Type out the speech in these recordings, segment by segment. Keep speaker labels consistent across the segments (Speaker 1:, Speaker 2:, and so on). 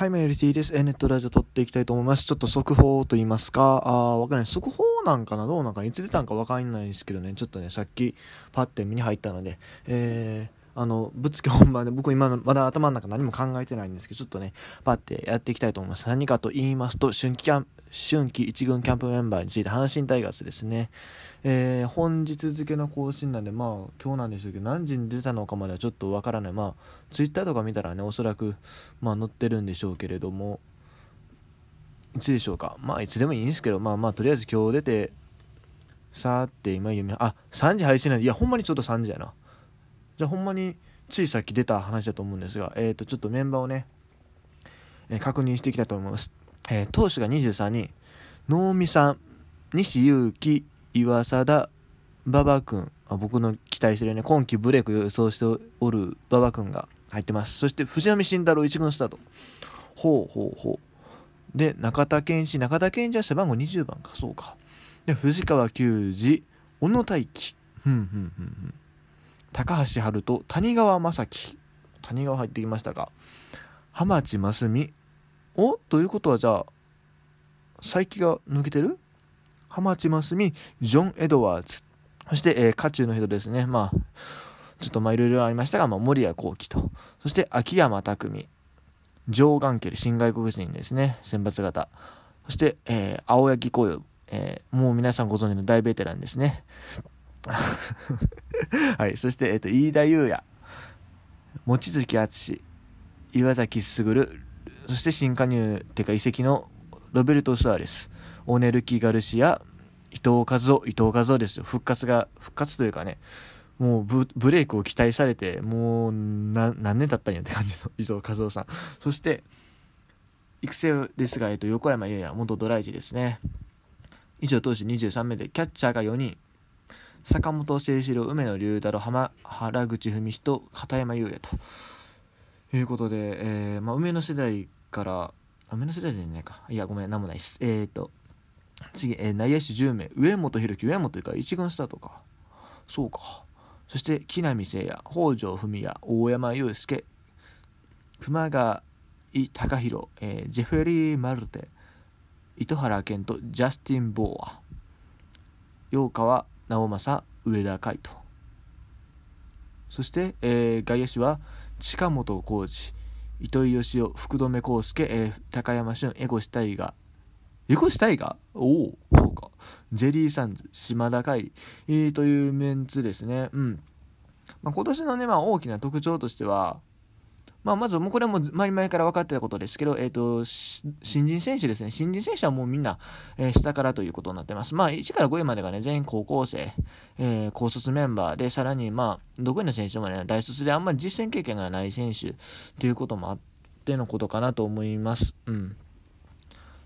Speaker 1: はい、マヨリティです。えネットラジオ撮っていきたいと思います。ちょっと速報と言いますか、あわかんない。速報なんかな？どうなんかいつ出たんかわかんないですけどね、ちょっとね、さっきパッて見に入ったので、えー、あの、ぶっつけ本番で、僕今まだ頭の中何も考えてないんですけど、ちょっとね、パッてやっていきたいと思います。何かと言いますと、春季キャン春季一軍キャンプメンバーについて、阪神タイガースですね。えー、本日付の更新なんで、まあ、今日なんでしょうけど、何時に出たのかまではちょっとわからない。まあ、ツイッターとか見たらね、おそらく、まあ、載ってるんでしょうけれども、いつでしょうか？まあ、いつでもいいんですけど、まあまあ、とりあえず今日出て、さーって今読み、あ、3時配信なんで、いや、ほんまにちょっと3時やな。じゃあ、ほんまに、ついさっき出た話だと思うんですが、え、ー、と、ちょっとメンバーをね、えー、確認していきたいと思います。えー、投手が23人、能見さん、西勇輝、岩貞、馬場君、あ僕の期待してるね、今季ブレイク予想しておる馬場君が入ってます。そして藤波慎太郎1軍スタート。ほうほうほう。で、中田健一、中田健一は背番号20番か、そうか。で、藤川球児、小野大輝、ふんふんふんふん。高橋春人、谷川正樹。谷川入ってきましたか。浜地真澄。お？ということはじゃあ、佐伯が抜けてる？浜地真澄、ジョン・エドワーズ。そして、えー、渦中の人ですね。まあ、ちょっとまあいろいろありましたが、まあ、森谷幸喜と。そして、秋山匠。上眼ケル、新外国人ですね。選抜型。そして、えー、青柳紅葉。えー、もう皆さんご存知の大ベテランですね。はい。そして、えっ、と、飯田優也。望月敦。岩崎卓。そして新加入っていうか移籍のロベルト・スアレス。オネルキ・ガルシア、伊藤和夫、伊藤和夫ですよ。復活が、復活というかね、もうブブレイクを期待されて、もう何年経ったんやって感じの伊藤和夫さん。そして、育成ですが、えっと、横山優也、元ドライチですね。以上、投手23名で、キャッチャーが4人。坂本誠志郎、梅野龍太郎、浜原口文人、片山優也と。いうことで、えーまあ、梅野世代から、梅野世代じゃないか。いや、ごめん、なんもないです。えっ、ー、と、次、えー、内野手10名上本弘樹上本というか一軍スタートかそうかそして木浪聖也北条文也大山雄介熊谷貴弘、えー、ジェフェリー・マルテ糸原健とジャスティン・ボーア陽川直政上田海斗そして、えー、外野手は近本浩二糸井義雄福留孝介、えー、高山俊江越大河エコしたいがおお、そうか。ジェリーサンズ、島田海里、えというメンツですね。うん。まあ、今年のね、まあ、大きな特徴としては、まあ、まず、もうこれはもう前々から分かってたことですけど、えっ、と、新人選手ですね。新人選手はもうみんな、え、下からということになってます。まあ、1から5位までがね、全員高校生、え、高卒メンバーで、さらに、まあ、6位の選手もね、大卒であんまり実践経験がない選手ということもあってのことかなと思います。うん。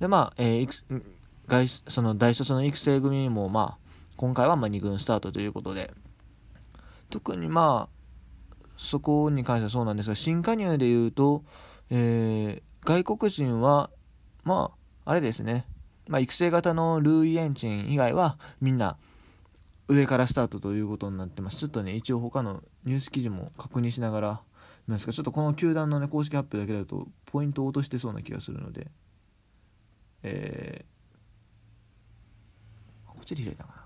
Speaker 1: で、まあ、えー、外その大卒の育成組も、まあ、今回はまあ2軍スタートということで、特にまあ、そこに関してはそうなんですが、新加入でいうと、えー、外国人は、まあ、あれですね、まあ、育成型のルーイ・エンチン以外は、みんな、上からスタートということになってます。ちょっとね、一応他のニュース記事も確認しながら、ますかちょっとこの球団のね、公式発表だけだと、ポイントを落としてそうな気がするので、えー、こっちで開いたかな。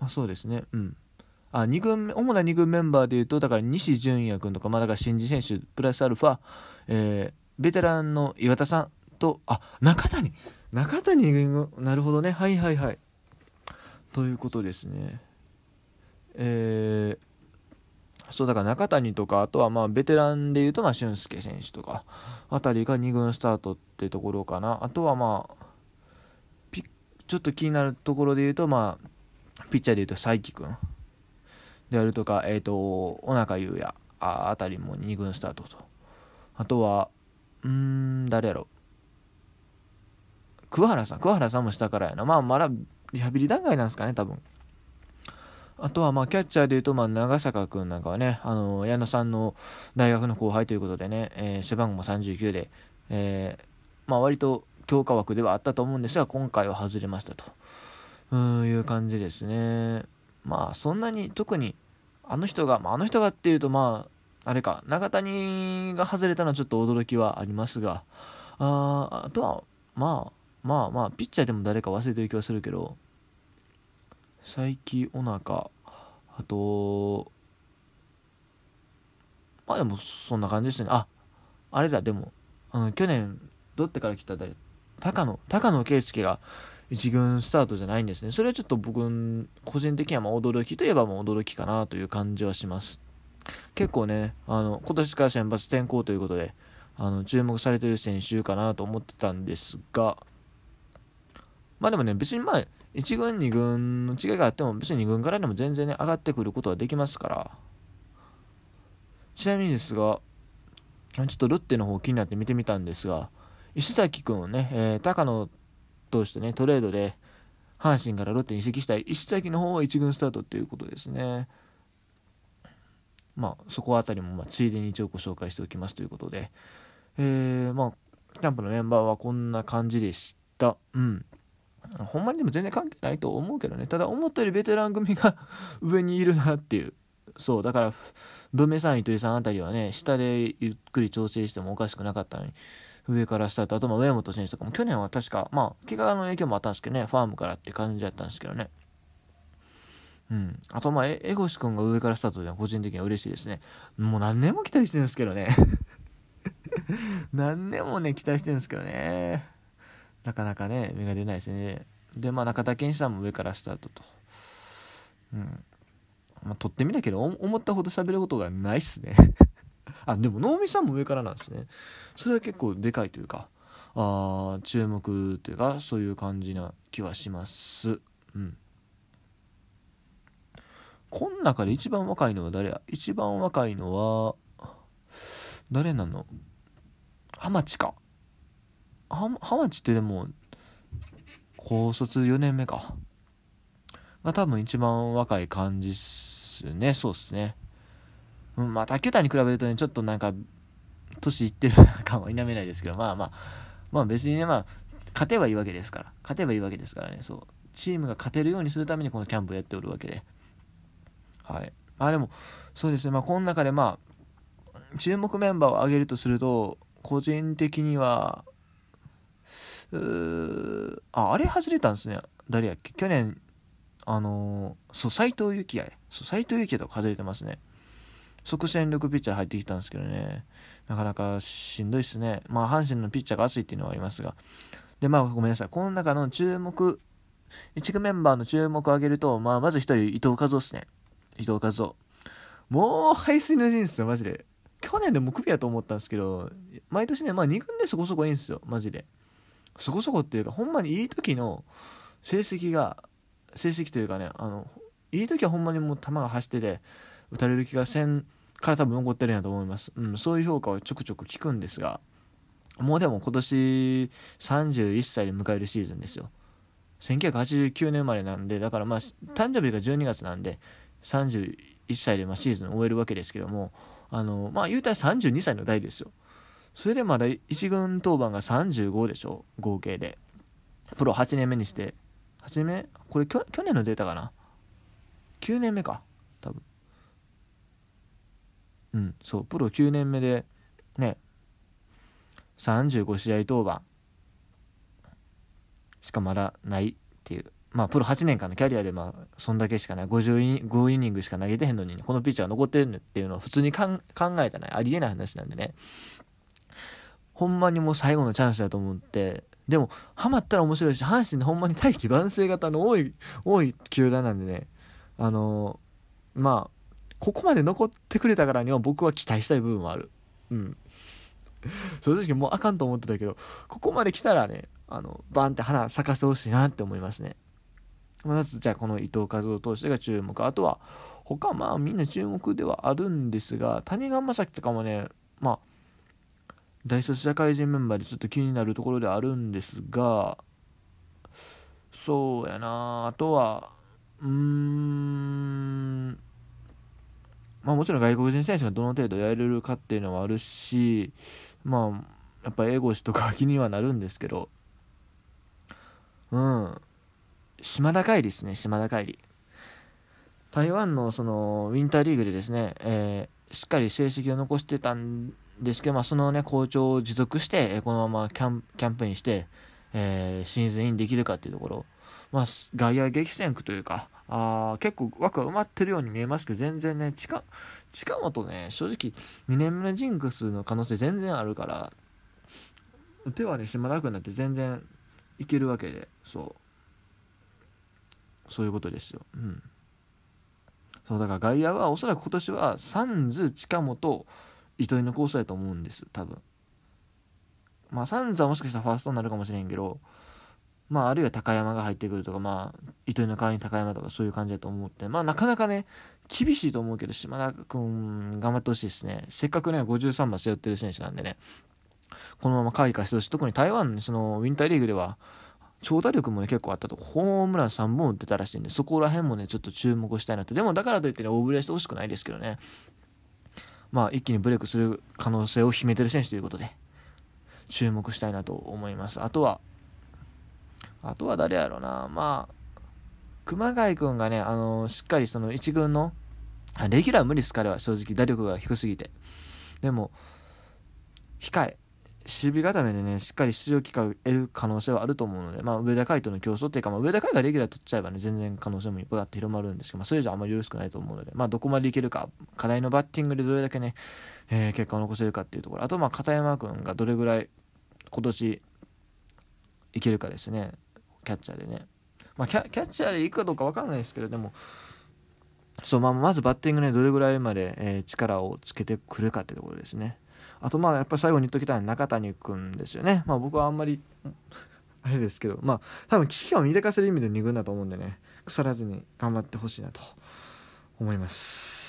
Speaker 1: まあそうですね、うん。あ、二軍、主な2軍メンバーでいうと、だから西純也君とか、まあだから新人選手、プラスアルファ、えー、ベテランの岩田さんと、あ、中谷中谷なるほどね。はいはいはい。ということですね。えー、そうだから中谷とかあとはまあベテランでいうとまあ俊介選手とかあたりが2軍スタートってところかなあとはまあちょっと気になるところでいうとまあピッチャーでいうと佐伯君。であるとかえっ、ー、と小中優也。ああたりも2軍スタートと。あとはうん誰やろ。桑原さん。桑原さんも下からやな。まあまだリハビリ段階なんですかね多分。あとはまあキャッチャーでいうとまあ長坂君なんかはね、あの矢野さんの大学の後輩ということでね、えー、背番号も39で、えー、まあ割と強化枠ではあったと思うんですが、今回は外れましたと。いう感じですね。まあそんなに特にあの人が、まあ、あの人がっていうとまああれか、中谷が外れたのはちょっと驚きはありますが、ああとは、まあ、まあまあ、ピッチャーでも誰か忘れてる気はするけど、佐伯、おなか、あと、まあでもそんな感じですね。あ、あれだ、でも、あの、去年、どってから来た誰高野、高野圭介が一軍スタートじゃないんですね。それはちょっと僕、個人的にはま驚きといえばもう驚きかなという感じはします。結構ね、あの、今年から先発転向ということで、あの、注目されてる選手かなと思ってたんですが、まあでもね、別にまあ、1軍、2軍の違いがあっても、別に2軍からでも全然ね、上がってくることはできますから、ちなみにですが、ちょっとロッテの方気になって見てみたんですが、石崎君をね、えー、高野投手とね、トレードで、阪神からロッテに移籍したい石崎の方は1軍スタートということですね。まあ、そこあたりも、ま、ついでに一応ご紹介しておきますということで、えー、まあ、キャンプのメンバーはこんな感じでした。うん。ほんまにでも全然関係ないと思うけどね。ただ、思ったよりベテラン組が 上にいるなっていう。そう、だから、ドメさん、糸井さんあたりはね、下でゆっくり調整してもおかしくなかったのに、上からスタート。あと、ま、上本選手とかも、去年は確か、まあ、怪我の影響もあったんですけどね、ファームからって感じだったんですけどね。うん。あと、まあ、江越君が上からスタートで個人的には嬉しいですね。もう何年も期待してるんですけどね。何年もね、期待してるんですけどね。なかなかね、芽が出ないですね。で、まあ、中田健さんも上からスタートと。うん。まあ、撮ってみたけど、思ったほど喋ることがないっすね。あ、でも、能見さんも上からなんですね。それは結構でかいというか、あ注目というか、そういう感じな気はします。うん。こん中で一番若いのは誰や？一番若いのは、誰なの？浜地か。浜地ってでも、高卒4年目か。が多分一番若い感じっすね。そうっすね。うん、まあ、卓球台に比べるとね、ちょっとなんか、年いってる 感は否めないですけど、まあまあ、まあ別にね、まあ、勝てばいいわけですから。勝てばいいわけですからね、そう。チームが勝てるようにするためにこのキャンプをやっておるわけで。はい。まあでも、そうですね、まあこの中でまあ、注目メンバーを挙げるとすると、個人的には、うあ、あれ外れたんですね。誰やっけ？去年、あのー、そう、斎藤幸也。そう、斎藤幸也とか外れてますね。即戦力ピッチャー入ってきたんですけどね、なかなかしんどいっすね。まあ、阪神のピッチャーが熱いっていうのはありますが。で、まあ、ごめんなさい。この中の注目、一軍メンバーの注目を挙げると、まあ、まず一人、伊藤和夫っすね。伊藤和夫。もう、排水の陣っすよ、マジで。去年でもクビやと思ったんですけど、毎年ね、まあ、2軍でそこそこいいんですよ、マジで。そこそこっていうか、ほんまにいい時の成績が、成績というかね、あの、いい時はほんまにもう球が走ってて、打たれる気がせんから多分残ってるんやと思います。うん、そういう評価はちょくちょく聞くんですが、もうでも今年31歳で迎えるシーズンですよ。1989年生まれなんで、だからまあ、誕生日が12月なんで、31歳でまあシーズンを終えるわけですけども、あの、まあ言うたら32歳の代ですよ。それでまだ1軍登板が35でしょ、合計で。プロ8年目にして、8年目これ去年のデータかな ?9 年目か、多分。うん、そう、プロ9年目で、ね、35試合登板しかまだないっていう。まあ、プロ8年間のキャリアで、まあ、そんだけしかない。55イニングしか投げてへんのに、このピッチャー残ってるっていうのを普通に考えたら、ありえない話なんでね。ほんまにもう最後のチャンスだと思って、でも、ハマったら面白いし、阪神でほんまに大器晩成型の多い、多い球団なんでね、あのー、まあ、ここまで残ってくれたからには僕は期待したい部分はある。うん。正直もうあかんと思ってたけど、ここまで来たらね、あの、バンって花咲かせてほしいなって思いますね。まず、じゃあこの伊藤和夫投手が注目。あとは、他まあみんな注目ではあるんですが、谷川正樹とかもね、まあ、大卒社会人メンバーでちょっと気になるところではあるんですが、そうやなあとは、うーん、まあもちろん外国人選手がどの程度やれるかっていうのはあるし、まあ、やっぱ英語詞とか気にはなるんですけど、うん。島田海里ですね、島田海里。台湾のそのウィンターリーグでですね、えー、しっかり成績を残してたんですけど、まあ、そのね好調を持続してこのままキャンキャンプインして、えー、シーズンインできるかっていうところ、まあ、外野激戦区というかあ結構枠は埋まってるように見えますけど全然ね近近本ね正直2年目のジンクスの可能性全然あるから手はね島田君だって全然いけるわけでそう。そういうことですよ。うん。そうだから外野はおそらく今年はサンズ近本糸井のコースだと思うんです多分。まあサンズはもしかしたらファーストになるかもしれんけどまああるいは高山が入ってくるとかまあ糸井の代わりに高山とかそういう感じだと思ってまあなかなかね厳しいと思うけど島田君頑張ってほしいですね。せっかくね53番背負ってる選手なんでねこのまま開花してほしい。特に台湾そのウィンターリーグでは長打力もね結構あったと。ホームラン3本打ってたらしいんでそこら辺もねちょっと注目したいなとでもだからといってね大振れしてほしくないですけどね。まあ一気にブレイクする可能性を秘めてる選手ということで注目したいなと思います。あとはあとは誰やろうな。まあ熊谷君がねあのしっかりその1軍のレギュラー無理です彼は正直打力が低すぎて。でも控え守備固めでね、しっかり出場機会を得る可能性はあると思うので、まあ、上田海との競争っていうか、まあ、上田海がレギュラー取っちゃえばね、全然可能性もいっぱいあって広まるんですけど、まあ、それじゃあんまりよろしくないと思うので、まあ、どこまでいけるか、課題のバッティングでどれだけね、えー、結果を残せるかっていうところ、あと、まあ、片山君がどれぐらい今年いけるかですね、キャッチャーでね。まあ、キャッチャーでいくかどうか分かんないですけれども、そうまあ、まずバッティングね、どれぐらいまで、えー、力をつけてくるかってところですね。あとまあやっぱり最後に言っときたいのは中谷君ですよねまあ僕はあんまり あれですけどまあ多分危機感を見でかせる意味で2軍だと思うんでね腐らずに頑張ってほしいなと思います